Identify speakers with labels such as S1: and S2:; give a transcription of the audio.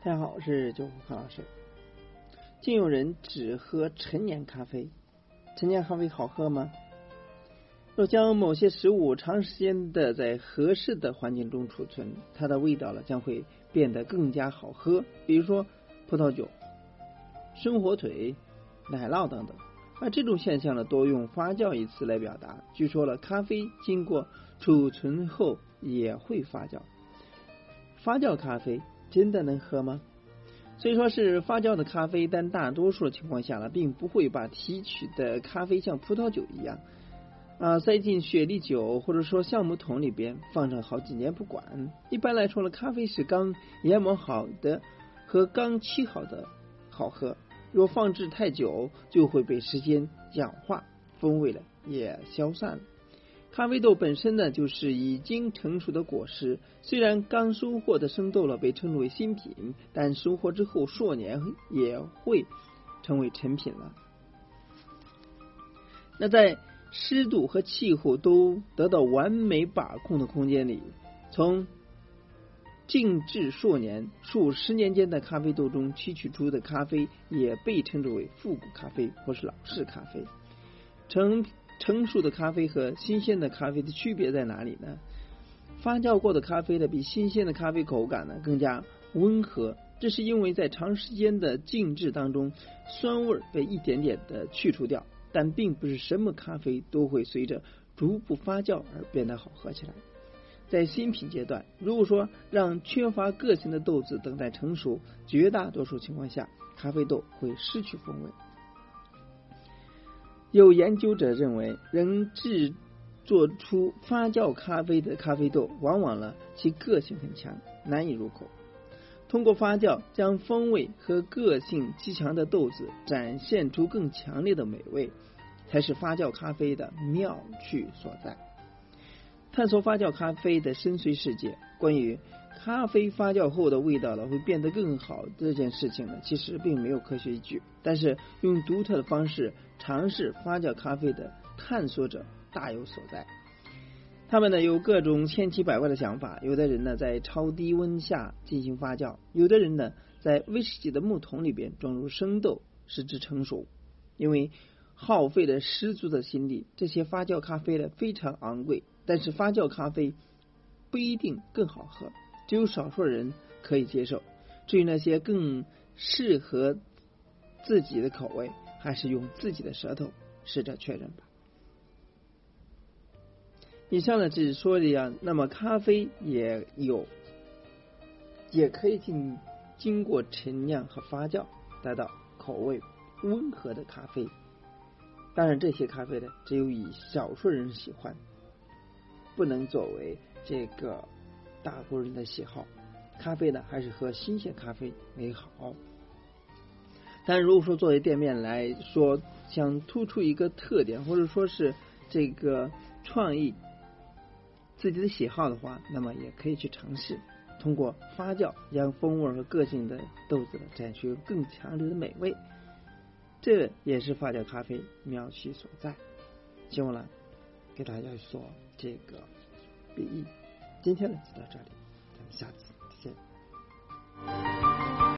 S1: 大家好，我是九虎康老师。竟有人只喝陈年咖啡，陈年咖啡好喝吗？若将某些食物长时间的在合适的环境中储存，它的味道呢将会变得更加好喝。比如说葡萄酒、生火腿、奶酪等等。而这种现象呢，多用发酵一词来表达。据说了，咖啡经过储存后也会发酵。发酵咖啡真的能喝吗？虽说是发酵的咖啡，但大多数情况下呢，并不会把提取的咖啡像葡萄酒一样。啊，塞进雪莉酒或者说橡木桶里边放上好几年不管。一般来说呢，咖啡是刚研磨好的和刚沏好的好喝。若放置太久，就会被时间氧化，风味呢也消散了。咖啡豆本身呢就是已经成熟的果实，虽然刚收获的生豆呢被称之为新品，但收获之后数年也会成为成品了。那在湿度和气候都得到完美把控的空间里，从静置数年、数十年间的咖啡豆中提取出的咖啡，也被称之为复古咖啡或是老式咖啡。成成熟的咖啡和新鲜的咖啡的区别在哪里呢？发酵过的咖啡呢，比新鲜的咖啡口感呢更加温和，这是因为在长时间的静置当中，酸味被一点点的去除掉。但并不是什么咖啡都会随着逐步发酵而变得好喝起来。在新品阶段，如果说让缺乏个性的豆子等待成熟，绝大多数情况下，咖啡豆会失去风味。有研究者认为，能制作出发酵咖啡的咖啡豆，往往呢其个性很强，难以入口。通过发酵，将风味和个性极强的豆子展现出更强烈的美味，才是发酵咖啡的妙趣所在。探索发酵咖啡的深邃世界，关于咖啡发酵后的味道呢会变得更好这件事情呢，其实并没有科学依据。但是用独特的方式尝试发酵咖啡的探索者大有所在。他们呢有各种千奇百怪的想法，有的人呢在超低温下进行发酵，有的人呢在威士忌的木桶里边装入生豆使之成熟。因为耗费了十足的心力，这些发酵咖啡呢非常昂贵，但是发酵咖啡不一定更好喝，只有少数人可以接受。至于那些更适合自己的口味，还是用自己的舌头试着确认吧。以上呢只是说的样，那么咖啡也有，也可以经经过陈酿和发酵，达到口味温和的咖啡。当然，这些咖啡呢，只有以少数人喜欢，不能作为这个大多人的喜好。咖啡呢，还是喝新鲜咖啡为好。但如果说作为店面来说，想突出一个特点，或者说是这个创意。自己的喜好的话，那么也可以去尝试通过发酵将风味和个性的豆子展现出更强烈的美味，这也是发酵咖啡妙趣所在。希望呢给大家说这个比喻。今天呢就到这里，咱们下次再见。